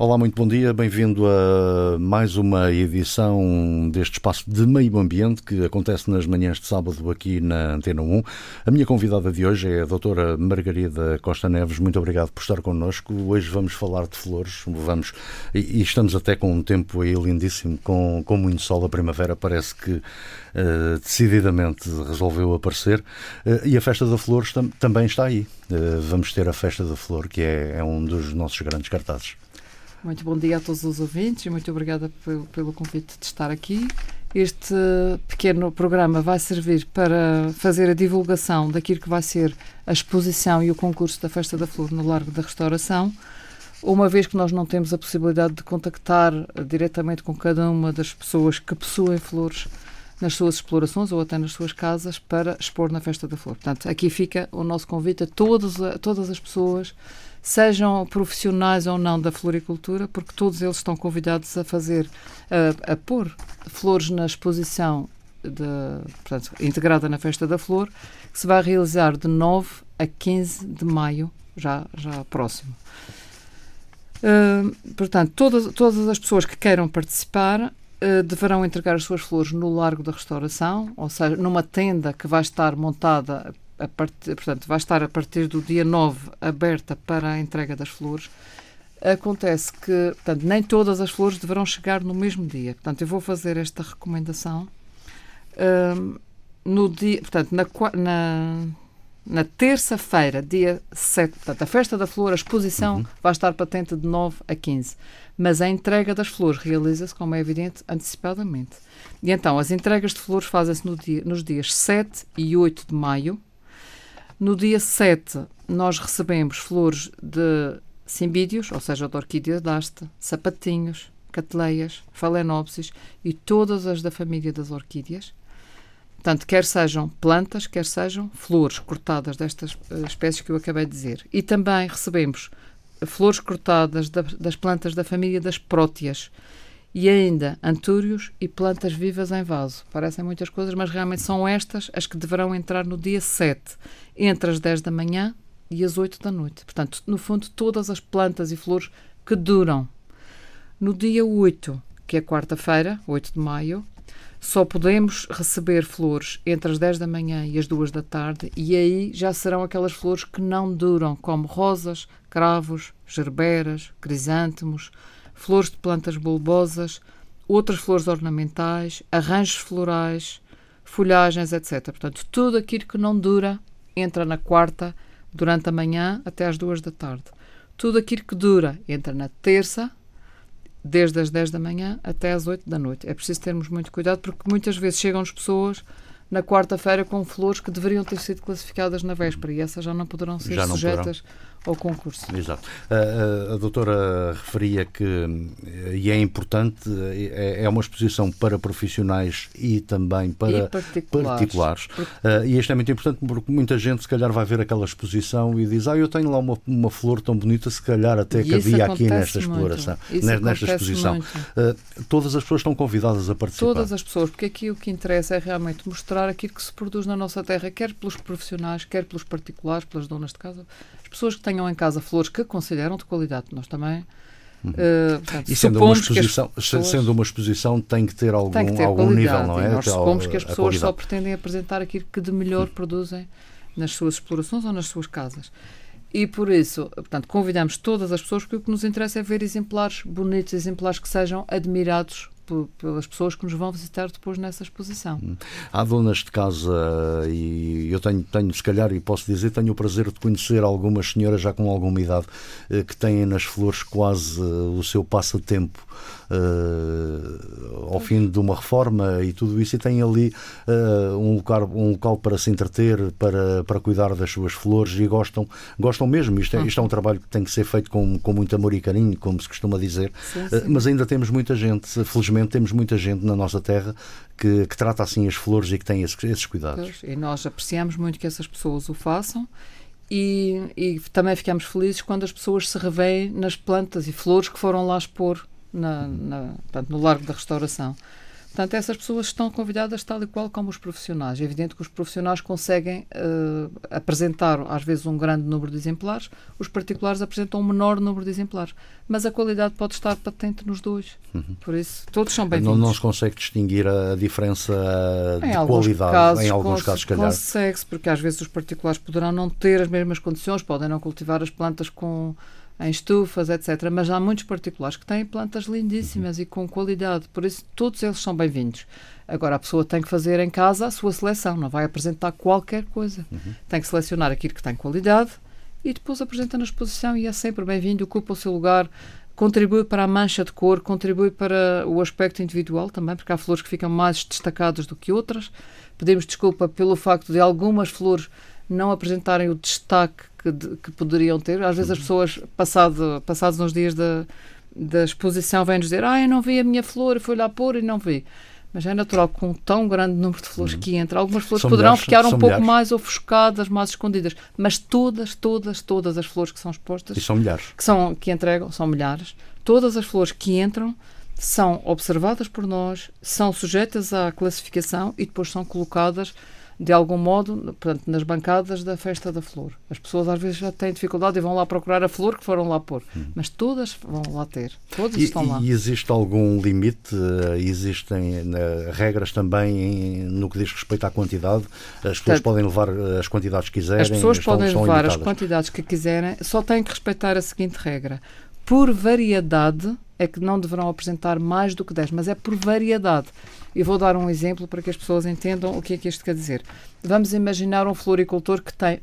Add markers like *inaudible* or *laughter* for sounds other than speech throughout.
Olá, muito bom dia, bem-vindo a mais uma edição deste espaço de meio ambiente que acontece nas manhãs de sábado aqui na Antena 1. A minha convidada de hoje é a doutora Margarida Costa Neves, muito obrigado por estar connosco. Hoje vamos falar de flores, vamos, e, estamos até com um tempo aí lindíssimo, com, com muito sol, a primavera parece que uh, decididamente resolveu aparecer uh, e a Festa da Flores tam, também está aí. Uh, vamos ter a Festa da Flor, que é, é um dos nossos grandes cartazes. Muito bom dia a todos os ouvintes muito obrigada pelo, pelo convite de estar aqui. Este pequeno programa vai servir para fazer a divulgação daquilo que vai ser a exposição e o concurso da Festa da Flor no Largo da Restauração, uma vez que nós não temos a possibilidade de contactar diretamente com cada uma das pessoas que possuem flores nas suas explorações ou até nas suas casas para expor na Festa da Flor. Portanto, aqui fica o nosso convite a, todos, a todas as pessoas sejam profissionais ou não da floricultura, porque todos eles estão convidados a fazer, a, a pôr flores na exposição de, portanto, integrada na Festa da Flor, que se vai realizar de 9 a 15 de maio, já, já próximo. Uh, portanto, todas, todas as pessoas que queiram participar uh, deverão entregar as suas flores no Largo da Restauração, ou seja, numa tenda que vai estar montada a portanto, vai estar a partir do dia 9 aberta para a entrega das flores. Acontece que, portanto, nem todas as flores deverão chegar no mesmo dia. Portanto, eu vou fazer esta recomendação um, no dia, portanto, na, na, na terça-feira, dia 7, portanto, a festa da flor, a exposição uhum. vai estar patente de 9 a 15. Mas a entrega das flores realiza-se, como é evidente, antecipadamente. E então, as entregas de flores fazem-se no dia, nos dias 7 e 8 de maio, no dia 7, nós recebemos flores de simbídeos, ou seja, de orquídea haste, sapatinhos, cateleias, phalaenopsis e todas as da família das orquídeas. Portanto, quer sejam plantas, quer sejam flores cortadas destas uh, espécies que eu acabei de dizer. E também recebemos flores cortadas da, das plantas da família das próteas, e ainda antúrios e plantas vivas em vaso. Parecem muitas coisas, mas realmente são estas as que deverão entrar no dia 7, entre as 10 da manhã e as 8 da noite. Portanto, no fundo, todas as plantas e flores que duram. No dia 8, que é quarta-feira, 8 de maio, só podemos receber flores entre as 10 da manhã e as 2 da tarde, e aí já serão aquelas flores que não duram, como rosas, cravos, gerberas, crisântemos, flores de plantas bulbosas, outras flores ornamentais, arranjos florais, folhagens, etc. Portanto, tudo aquilo que não dura entra na quarta durante a manhã até às duas da tarde. Tudo aquilo que dura entra na terça, desde as 10 da manhã até às 8 da noite. É preciso termos muito cuidado porque muitas vezes chegam as pessoas na quarta-feira com flores que deveriam ter sido classificadas na véspera e essas já não poderão ser não sujeitas poderão ao concurso. Exato. A, a, a, doutora referia que, e é importante, é, é uma exposição para profissionais e também para e particulares. particulares. Uh, e isto é muito importante porque muita gente, se calhar, vai ver aquela exposição e diz: Ah, eu tenho lá uma, uma flor tão bonita, se calhar até que havia aqui nesta exploração, nesta exposição. Uh, todas as pessoas estão convidadas a participar. Todas as pessoas, porque aqui o que interessa é realmente mostrar aquilo que se produz na nossa terra, quer pelos profissionais, quer pelos particulares, pelas donas de casa, as pessoas que tenham em casa flores que consideram de qualidade. Nós também. Uhum. Uh, portanto, e sendo uma, exposição, pessoas, sendo uma exposição tem que ter algum, que ter algum nível, não é? nós supomos que as pessoas só pretendem apresentar aquilo que de melhor uhum. produzem nas suas explorações ou nas suas casas. E por isso, portanto, convidamos todas as pessoas, porque o que nos interessa é ver exemplares bonitos, exemplares que sejam admirados pelas pessoas que nos vão visitar depois nessa exposição. Hum. Há donas de casa, e eu tenho, tenho, se calhar, e posso dizer, tenho o prazer de conhecer algumas senhoras já com alguma idade eh, que têm nas flores quase o seu passatempo uh, ao fim de uma reforma e tudo isso, e têm ali uh, um, local, um local para se entreter, para, para cuidar das suas flores e gostam, gostam mesmo. Isto é, isto é um trabalho que tem que ser feito com, com muito amor e carinho, como se costuma dizer, sim, sim. Uh, mas ainda temos muita gente, felizmente temos muita gente na nossa terra que, que trata assim as flores e que tem esses, esses cuidados. E nós apreciamos muito que essas pessoas o façam. E, e, também ficamos felizes quando as pessoas se revêem nas plantas e flores que foram lá expor na, na, portanto, no Largo da Restauração. Portanto, essas pessoas estão convidadas tal e qual como os profissionais. É evidente que os profissionais conseguem uh, apresentar, às vezes, um grande número de exemplares, os particulares apresentam um menor número de exemplares. Mas a qualidade pode estar patente nos dois. Uhum. Por isso, todos são bem-vindos. Não, não se consegue distinguir a diferença em de qualidade casos, em alguns casos, calhar. Consegue-se, porque às vezes os particulares poderão não ter as mesmas condições, podem não cultivar as plantas com em estufas, etc. Mas há muitos particulares que têm plantas lindíssimas uhum. e com qualidade, por isso todos eles são bem-vindos. Agora a pessoa tem que fazer em casa a sua seleção, não vai apresentar qualquer coisa. Uhum. Tem que selecionar aquilo que tem qualidade e depois apresenta na exposição e é sempre bem-vindo, ocupa o seu lugar, contribui para a mancha de cor, contribui para o aspecto individual também, porque há flores que ficam mais destacadas do que outras. Pedimos desculpa pelo facto de algumas flores não apresentarem o destaque que, de, que poderiam ter. Às vezes as pessoas, passado, passados uns dias da, da exposição, vêm-nos dizer ah, eu não vi a minha flor, fui lá pôr e não vi. Mas é natural que com um tão grande número de flores uhum. que entra, algumas flores são poderão milhares, ficar um pouco milhares. mais ofuscadas, mais escondidas, mas todas, todas, todas as flores que são expostas, e são milhares. que são que entregam, são milhares. Todas as flores que entram são observadas por nós, são sujeitas à classificação e depois são colocadas de algum modo, portanto, nas bancadas da Festa da Flor. As pessoas às vezes já têm dificuldade e vão lá procurar a flor que foram lá pôr, hum. mas todas vão lá ter, todas e, estão lá. E existe algum limite? Eh, existem uh, regras também no que diz respeito à quantidade? As pessoas portanto, podem levar eh, as quantidades que quiserem? As pessoas podem levar as quantidades que quiserem, só têm que respeitar a seguinte regra. Por variedade, é que não deverão apresentar mais do que 10, mas é por variedade. E vou dar um exemplo para que as pessoas entendam o que é que isto quer dizer. Vamos imaginar um floricultor que tem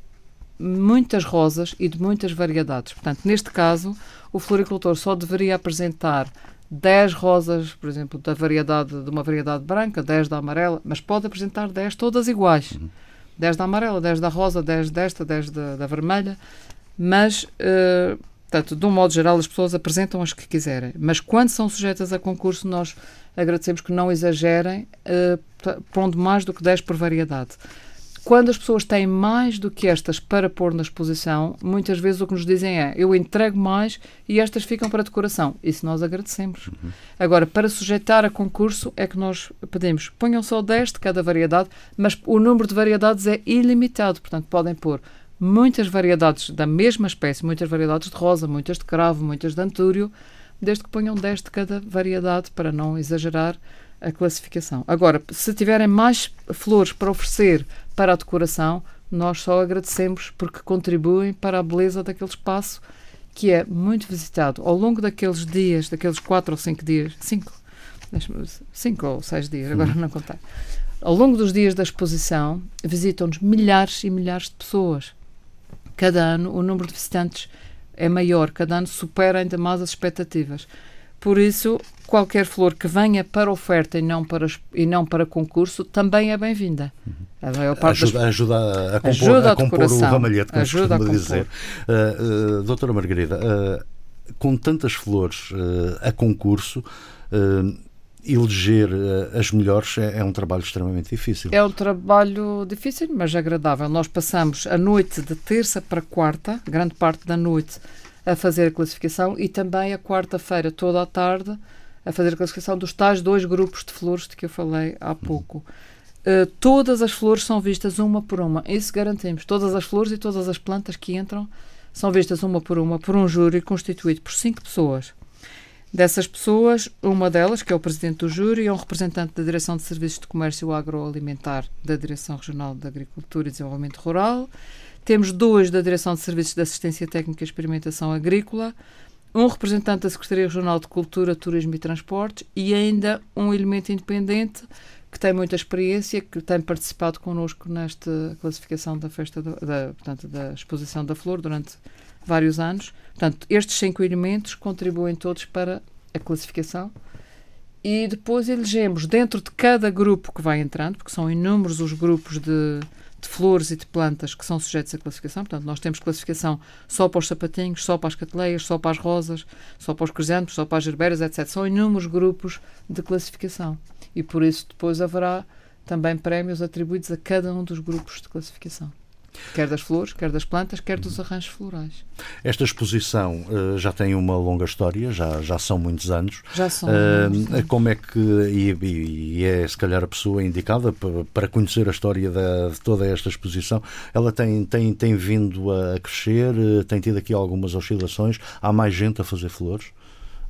muitas rosas e de muitas variedades. Portanto, neste caso, o floricultor só deveria apresentar 10 rosas, por exemplo, da variedade de uma variedade branca, 10 da amarela, mas pode apresentar 10 todas iguais. Uhum. 10 da amarela, 10 da rosa, 10 desta, 10 da, da vermelha, mas uh, Portanto, de um modo geral, as pessoas apresentam as que quiserem, mas quando são sujeitas a concurso, nós agradecemos que não exagerem, uh, pondo mais do que 10 por variedade. Quando as pessoas têm mais do que estas para pôr na exposição, muitas vezes o que nos dizem é eu entrego mais e estas ficam para decoração. Isso nós agradecemos. Uhum. Agora, para sujeitar a concurso, é que nós pedimos ponham só 10 de cada variedade, mas o número de variedades é ilimitado, portanto, podem pôr muitas variedades da mesma espécie, muitas variedades de rosa, muitas de cravo, muitas de antúrio, desde que ponham 10 de cada variedade para não exagerar a classificação. Agora, se tiverem mais flores para oferecer para a decoração, nós só agradecemos porque contribuem para a beleza daquele espaço que é muito visitado ao longo daqueles dias, daqueles quatro ou cinco dias, cinco, cinco ou seis dias, agora uhum. não contar. Ao longo dos dias da exposição, visitam-nos milhares e milhares de pessoas cada ano o número de visitantes é maior, cada ano supera ainda mais as expectativas. Por isso, qualquer flor que venha para oferta e não para, e não para concurso também é bem-vinda. A maior parte ajuda, das... ajuda a compor, ajuda a a compor o ramalhete, como ajuda se dizer. Uh, uh, doutora Margarida, uh, com tantas flores a concurso, eleger uh, as melhores é, é, um trabalho extremamente difícil. É um trabalho difícil, mas agradável. Nós passamos a noite de terça para quarta, grande parte da noite, a fazer a classificação e também a quarta-feira, toda a tarde, a fazer a classificação dos tais dois grupos de flores de que eu falei há uhum. pouco. Uh, todas as flores são vistas uma por uma, isso garantimos. Todas as flores e todas as plantas que entram são vistas uma por uma por um júri constituído por cinco pessoas Dessas pessoas, uma delas, que é o presidente do júri, é um representante da Direção de Serviços de Comércio Agroalimentar da Direção Regional de Agricultura e Desenvolvimento Rural. Temos dois da Direção de Serviços de Assistência Técnica e Experimentação Agrícola, um representante da Secretaria Regional de Cultura, Turismo e Transportes e ainda um elemento independente que tem muita experiência, que tem participado connosco nesta classificação da festa do, da, portanto, da exposição da flor durante vários anos. Portanto, estes cinco elementos contribuem todos para a classificação e depois elegemos dentro de cada grupo que vai entrando, porque são inúmeros os grupos de, de, flores e de plantas que são sujeitos à classificação. Portanto, nós temos classificação só para os sapatinhos, só para as cateleias, só para as rosas, só para os crisântemos, só para as gerbeiras, etc. São inúmeros grupos de classificação e por isso depois haverá também prémios atribuídos a cada um dos grupos de classificação. Quer das flores, quer das plantas, quer dos arranjos florais. Esta exposição uh, já tem uma longa história, já, já são muitos anos. Já são. Uh, como é que, e, e, é se calhar a pessoa indicada para, conhecer a história da, de toda esta exposição, ela tem, tem, tem vindo a crescer, tem tido aqui algumas oscilações, há mais gente a fazer flores?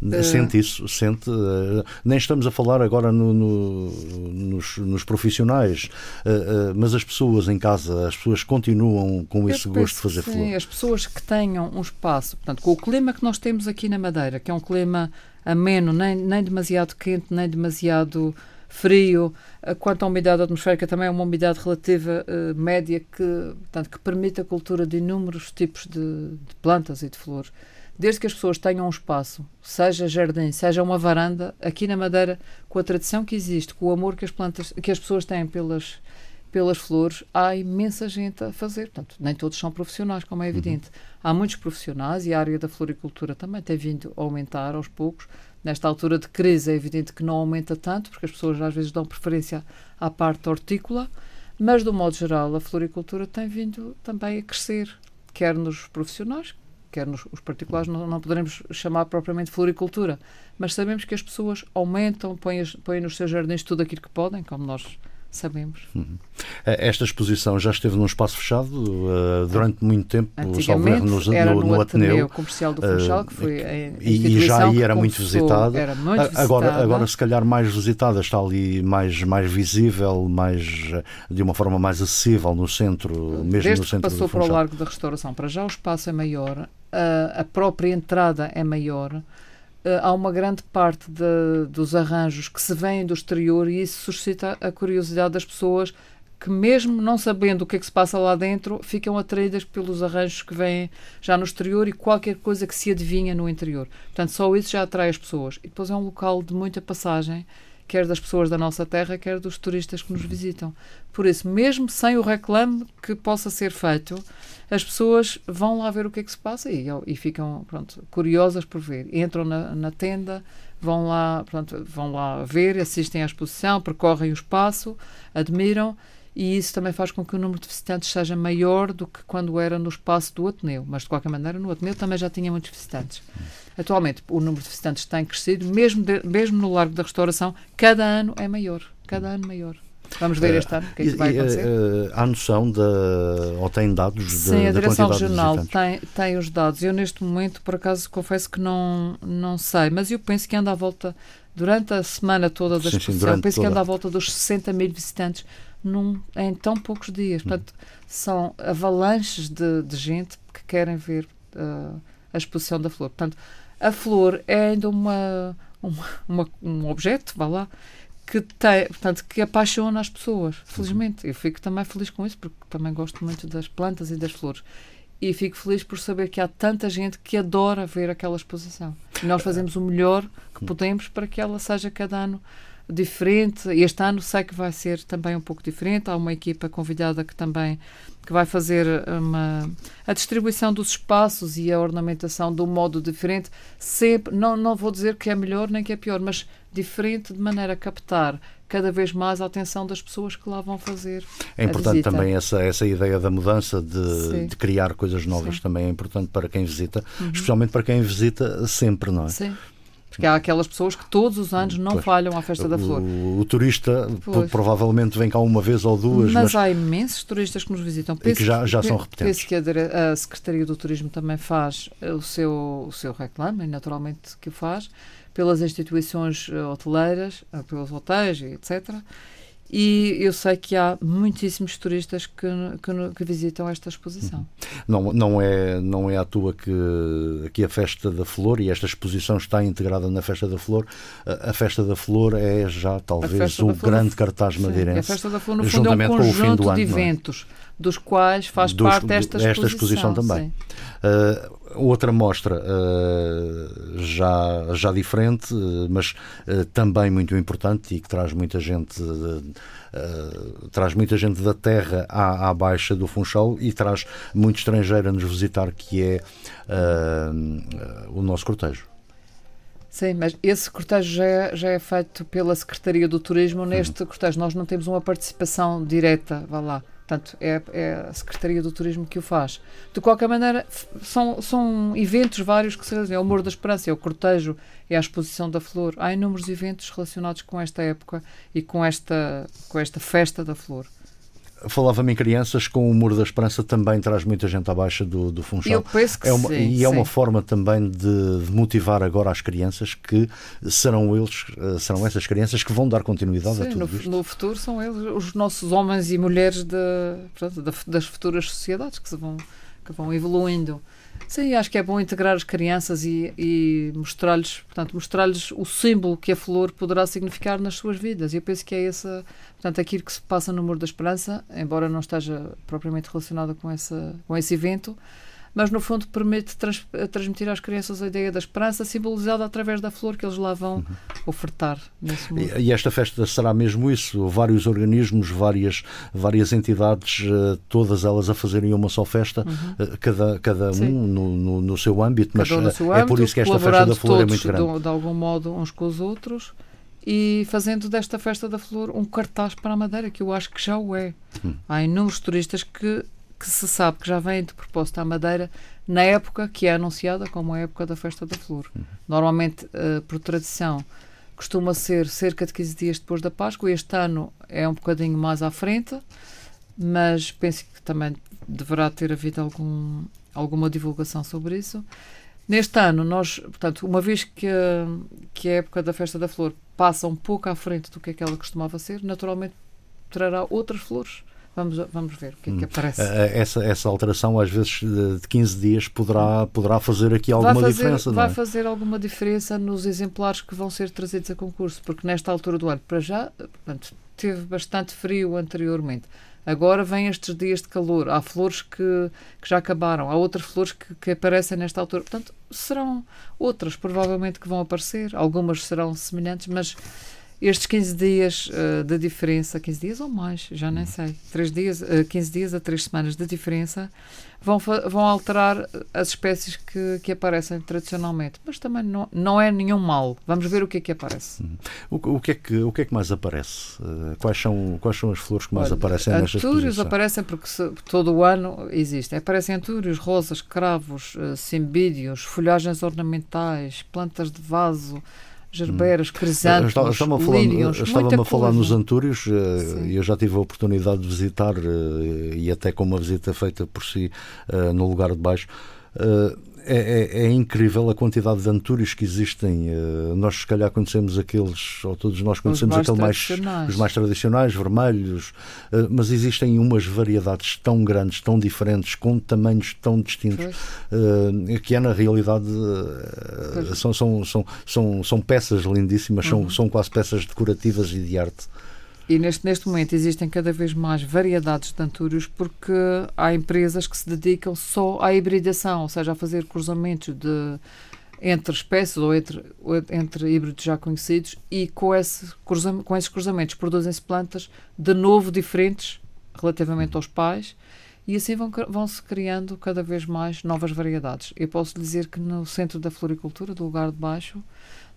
Uh... Sente isso, sente. Uh, nem estamos a falar agora no, no, nos, nos, profissionais, uh, mas as pessoas em casa, as pessoas continuam com esse gosto de fazer sim, flor. As pessoas que tenham um espaço, portanto, com o clima que nós temos aqui na Madeira, que é um clima ameno, nem, nem demasiado quente, nem demasiado frio. Quanto à umidade atmosférica, também é uma umidade relativa média que, portanto, que permite a cultura de inúmeros tipos de, de plantas e de flores desde que as pessoas tenham um espaço, seja jardim, seja uma varanda, aqui na Madeira, com a tradição que existe, com o amor que as plantas, que as pessoas têm pelas pelas flores, há imensa gente a fazer. Portanto, nem todos são profissionais, como é evidente. Uhum. Há muitos profissionais e a área da floricultura também tem vindo a aumentar aos poucos. Nesta altura de crise é evidente que não aumenta tanto, porque as pessoas às vezes dão preferência à parte hortícola, mas, do modo geral, a floricultura tem vindo também a crescer, quer nos profissionais, quer nos os particulares, não, não poderemos chamar propriamente floricultura, mas sabemos que as pessoas aumentam, põem, põem nos seus jardins tudo aquilo que podem, como nós sabemos. Uhum. Esta exposição já esteve num espaço fechado uh, durante muito tempo, Antigamente, no, era no, no Ateneu, Ateneu Comercial do Funchal, uh, que foi a e, e já aí era muito visitada. Era muito visitada. Agora, agora, se calhar, mais visitada, está ali mais, mais visível, mais, de uma forma mais acessível no centro, mesmo Desde no centro que passou para o Largo da Restauração, para já o espaço é maior, a, a própria entrada é maior, Uh, há uma grande parte de, dos arranjos que se vêm do exterior e isso suscita a curiosidade das pessoas que, mesmo não sabendo o que é que se passa lá dentro, ficam atraídas pelos arranjos que vêm já no exterior e qualquer coisa que se adivinha no interior. Portanto, só isso já atrai as pessoas. E depois é um local de muita passagem quer das pessoas da nossa terra, quer dos turistas que nos visitam. Por isso, mesmo sem o reclame que possa ser feito, as pessoas vão lá ver o que é que se passa e, e ficam pronto, curiosas por ver. Entram na, na tenda, vão lá, pronto, vão lá ver, assistem à exposição, percorrem o espaço, admiram e isso também faz com que o número de visitantes seja maior do que quando era no espaço do Ateneu. Mas, de qualquer maneira, no Ateneu também já tinha muitos visitantes. Atualmente, o número de visitantes tem crescido, mesmo, de, mesmo no Largo da Restauração, cada ano é maior. Cada ano maior. Vamos ver este ano o que é que vai acontecer. Uh, há noção de, ou tem dados Sim, de, a Direção Regional tem, tem os dados. Eu, neste momento, por acaso, confesso que não, não sei, mas eu penso que anda à volta, durante a semana toda da exposição, penso toda. que anda à volta dos 60 mil visitantes num, em tão poucos dias. Hum. Portanto, são avalanches de, de gente que querem ver uh, a exposição da flor. Portanto, a flor é ainda uma, uma, uma um objeto, vá lá, que tem, portanto, que apaixona as pessoas, felizmente. Eu fico também feliz com isso, porque também gosto muito das plantas e das flores. E fico feliz por saber que há tanta gente que adora ver aquela exposição. E nós fazemos o melhor que hum. podemos para que ela seja cada ano diferente. Este ano sei que vai ser também um pouco diferente. Há uma equipa convidada que também que vai fazer uma, a distribuição dos espaços e a ornamentação de um modo diferente. Sempre, não, não vou dizer que é melhor nem que é pior, mas diferente de maneira a captar cada vez mais a atenção das pessoas que lá vão fazer. É importante também essa, essa ideia da mudança, de, de criar coisas novas, Sim. também é importante para quem visita, uhum. especialmente para quem visita sempre, não é? Sim. Porque há aquelas pessoas que todos os anos não pois. falham à Festa da Flor. O, o turista pois. provavelmente vem cá uma vez ou duas. Mas, mas, há imensos turistas que nos visitam. Penso, e que já, já são repetentes. Penso que a, a, Secretaria do Turismo também faz o seu, o seu reclame, e naturalmente que o faz, pelas instituições eh, hoteleiras, eh, pelos hotéis, etc. E eu sei que há muitíssimos turistas que, que, que, visitam esta exposição. Uhum. Não, não, é, não é à toa que aqui a Festa da Flor, e esta exposição está integrada na Festa da Flor, a, Festa da Flor é já talvez o grande cartaz madeirense. a Festa da Flor, no fundo, é um conjunto de é? eventos, é? dos quais faz dos, parte esta exposição. Esta exposição também. Uh, outra mostra uh, já, já diferente, uh, mas uh, também muito importante e que traz muita gente traz muita gente da terra à, à Baixa do Funchal e traz muito estrangeiro a nos visitar, que é o nosso cortejo. Sim, mas esse cortejo já é, já é feito pela Secretaria do Turismo. Neste uhum. cortejo nós não temos uma participação direta, vá lá, Portanto, é, é, a Secretaria do Turismo que o faz. De qualquer maneira, são, são eventos vários que se realizam. É o Morro da Esperança, é o cortejo, é a exposição da flor. Há inúmeros eventos relacionados com esta época e com esta, com esta festa da flor. Falava-me em crianças, com o Muro da Esperança também traz muita gente abaixo do, do Funchal. Eu penso que é uma, sim, E sim. é uma forma também de, motivar agora as crianças que serão eles, eh, serão essas crianças que vão dar continuidade sim, a tudo no, isto. No futuro são eles, os nossos homens e mulheres de, portanto, das futuras sociedades que, se vão, que vão evoluindo. Sim, acho que é bom integrar as crianças e, e mostrar-lhes, portanto, mostrar-lhes o símbolo que a flor poderá significar nas suas vidas. E eu penso que é essa, portanto, aquilo que se passa no Muro da Esperança, embora não esteja propriamente relacionada com, essa, com esse evento, mas no fundo permite trans, transmitir às crianças a ideia da esperança simbolizada através da flor que eles lá vão uhum. ofertar nesse mundo. E, e, esta festa será mesmo isso? Vários organismos, várias, várias entidades, uh, todas elas a fazerem uma só festa, uhum. uh, cada, cada um no, no, no, seu âmbito, mas um seu é âmbito, por isso que esta festa da flor é muito grande. De, de algum modo, uns com os outros e fazendo desta festa da flor um cartaz para a Madeira, que eu acho que já o é. Hum. Há inúmeros turistas que que se sabe que já vem de propósito à Madeira na época que é anunciada como a época da Festa da Flor. Uhum. Normalmente, uh, por tradição, costuma ser cerca de 15 dias depois da Páscoa. Este ano é um bocadinho mais à frente, mas penso que também deverá ter havido algum, alguma divulgação sobre isso. Neste ano, nós, portanto, uma vez que a, que a época da Festa da Flor passa um pouco à frente do que aquela costumava ser, naturalmente trará outras flores Vamos, vamos ver o que é que hum. aparece. Essa, essa alteração, às vezes, de 15 dias, poderá, poderá fazer aqui alguma vai fazer, diferença. Vai é? fazer alguma diferença nos exemplares que vão ser trazidos a concurso, porque nesta altura do ano, para já, portanto, teve bastante frio anteriormente. Agora vêm estes dias de calor. Há flores que, que já acabaram, há outras flores que, que aparecem nesta altura. Portanto, serão outras, provavelmente, que vão aparecer. Algumas serão semelhantes, mas estes 15 dias uh, de diferença, 15 dias ou mais, já nem sei, 3 dias, uh, 15 dias a 3 semanas de diferença, vão, vão alterar as espécies que, que aparecem tradicionalmente. Mas também não, não é nenhum mal. Vamos ver o que é que aparece. Uhum. O, o, que, é que, o que é que mais aparece? Uh, quais, são, quais são as flores que mais Olha, aparecem nestas Antúrios aparecem porque se, todo o ano existem. Aparecem antúrios, rosas, cravos, uh, cimbídeos, folhagens ornamentais, plantas de vaso, gerberas, crisântemos, Estava-me a falar, lírios, estava a falar nos Antúrios eh, e eu já tive a oportunidade de visitar eh, e até com uma visita feita por si eh, no lugar de baixo é, é, é, incrível a quantidade de antúrios que existem. Uh, nós, se calhar, conhecemos aqueles, ou todos nós conhecemos aqueles mais, os mais tradicionais, vermelhos, uh, mas existem umas variedades tão grandes, tão diferentes, com tamanhos tão distintos, uh, que é, na realidade, são, são, são, são, são peças lindíssimas, uhum. são, são quase peças decorativas e de arte. E neste, neste momento existem cada vez mais variedades de antúrios porque há empresas que se dedicam só à hibridação, ou seja, a fazer cruzamentos de, entre espécies ou entre, entre híbridos já conhecidos e com, esse, com esses cruzamentos produzem-se plantas de novo diferentes relativamente aos pais e assim vão, vão se criando cada vez mais novas variedades. Eu posso dizer que no centro da floricultura, do lugar de baixo,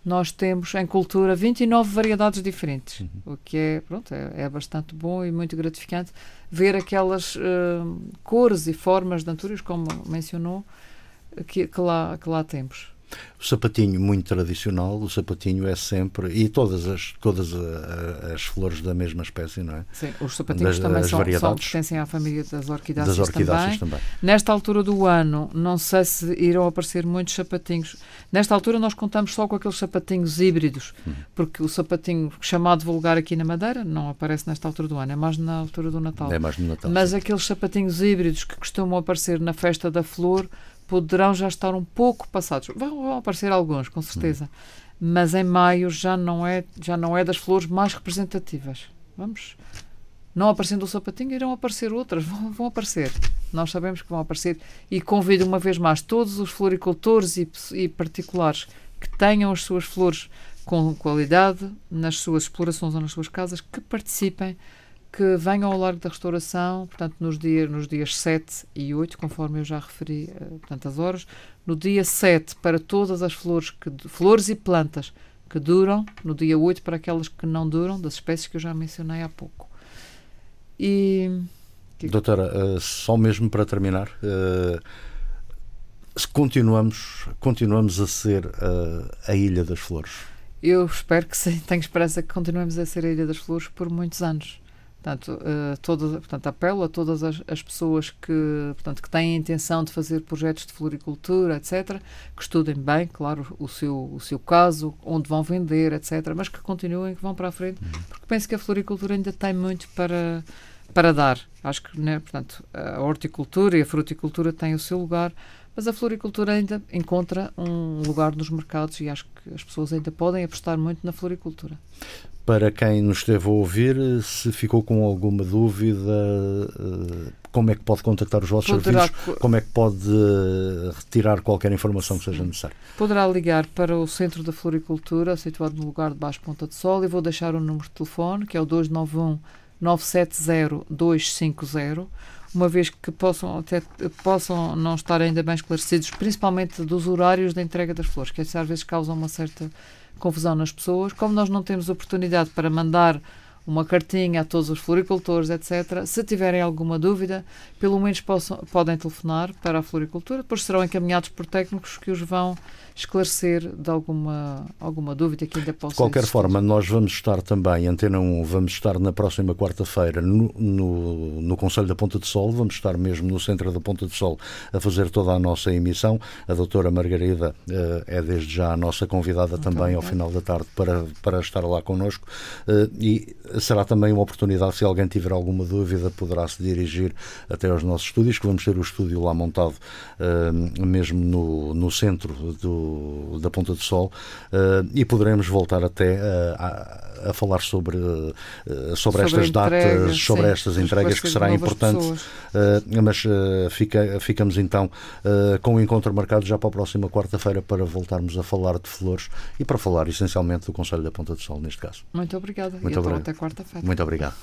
nós temos em cultura 29 variedades diferentes, uhum. o que é, pronto, é, é, bastante bom e muito gratificante ver aquelas uh, cores e formas de antúrios, como mencionou, que, que, lá, que lá temos. O sapatinho muito tradicional, o sapatinho é sempre e todas as todas as flores da mesma espécie, não é? Sim, os sapatinhos das, também são, são, pertencem à família das orquidáceas, das orquidáceas também. também. Nesta altura do ano, não sei se irão aparecer muitos sapatinhos. Nesta altura nós contamos só com aqueles sapatinhos híbridos, hum. porque o sapatinho chamado vulgar aqui na Madeira não aparece nesta altura do ano, é mais na altura do Natal. É mais no Natal. Mas sim. aqueles sapatinhos híbridos que costumam aparecer na festa da flor poderão já estar um pouco passados. Vão, vão aparecer alguns, com certeza. Hum. Mas em maio já não é já não é das flores mais representativas. Vamos. Não aparecendo o sapatinho, irão aparecer outras, vão, vão aparecer. Nós sabemos que vão aparecer e convido uma vez mais todos os floricultores e, e particulares que tenham as suas flores com qualidade nas suas explorações ou nas suas casas que participem que venham ao Largo da Restauração, portanto, nos, dia, nos dias 7 e 8, conforme eu já referi, uh, portanto, as horas. No dia 7, para todas as flores, que, flores e plantas que duram, no dia 8, para aquelas que não duram, das espécies que eu já mencionei há pouco. E, Doutora, só mesmo para terminar, continuamos, continuamos a ser a Ilha das Flores. Eu espero que sim, *laughs* tenho esperança que continuemos a ser a Ilha das Flores por muitos anos. Portanto, uh, todas, portanto, apelo a todas as, as, pessoas que, portanto, que têm a intenção de fazer projetos de floricultura, etc., que estudem bem, claro, o seu, o seu caso, onde vão vender, etc., mas que continuem, que vão para a frente, uhum. porque penso que a floricultura ainda tem muito para, para dar. Acho que, né, portanto, a horticultura e a fruticultura têm o seu lugar, mas a floricultura ainda encontra um lugar nos mercados e acho que as pessoas ainda podem apostar muito na floricultura. Para quem nos esteve a ouvir, se ficou com alguma dúvida, eh, como é que pode contactar os vossos Poderá... serviços? Como é que pode eh, retirar qualquer informação que seja necessária? Poderá ligar para o Centro da Floricultura, situado no lugar de Baixo Ponta de Sol, e vou deixar o número de telefone, que é o 291 970 250 uma vez que possam, até, possam não estar ainda bem esclarecidos, principalmente dos horários da entrega das flores, que às vezes causam uma certa confusão nas pessoas. Como nós não temos oportunidade para mandar uma cartinha a todos os floricultores, etc. Se tiverem alguma dúvida, pelo menos possam, podem telefonar para a floricultura, depois serão encaminhados por técnicos que os vão esclarecer de alguma, alguma dúvida que ainda possa De qualquer existir. forma, nós vamos estar também, Antena 1, vamos estar na próxima quarta-feira no, no, no Conselho da Ponta de Sol, vamos estar mesmo no centro da Ponta de Sol a fazer toda a nossa emissão. A doutora Margarida uh, é desde já a nossa convidada Muito também ao final da tarde para, para estar lá connosco uh, e será também uma oportunidade, se alguém tiver alguma dúvida, poderá se dirigir até aos nossos estúdios, que vamos ter o estúdio lá montado uh, mesmo no, no centro do da Ponta do Sol uh, e poderemos voltar até uh, a, a, falar sobre, uh, sobre, sobre, estas datas, sobre sim, estas entregas que será importante. mas fica, ficamos então com o encontro marcado já para a próxima quarta-feira para voltarmos a falar de flores e para falar essencialmente do Conselho da Ponta do Sol, neste caso. Muito obrigada. Muito e obrigado. até quarta-feira. Muito obrigado.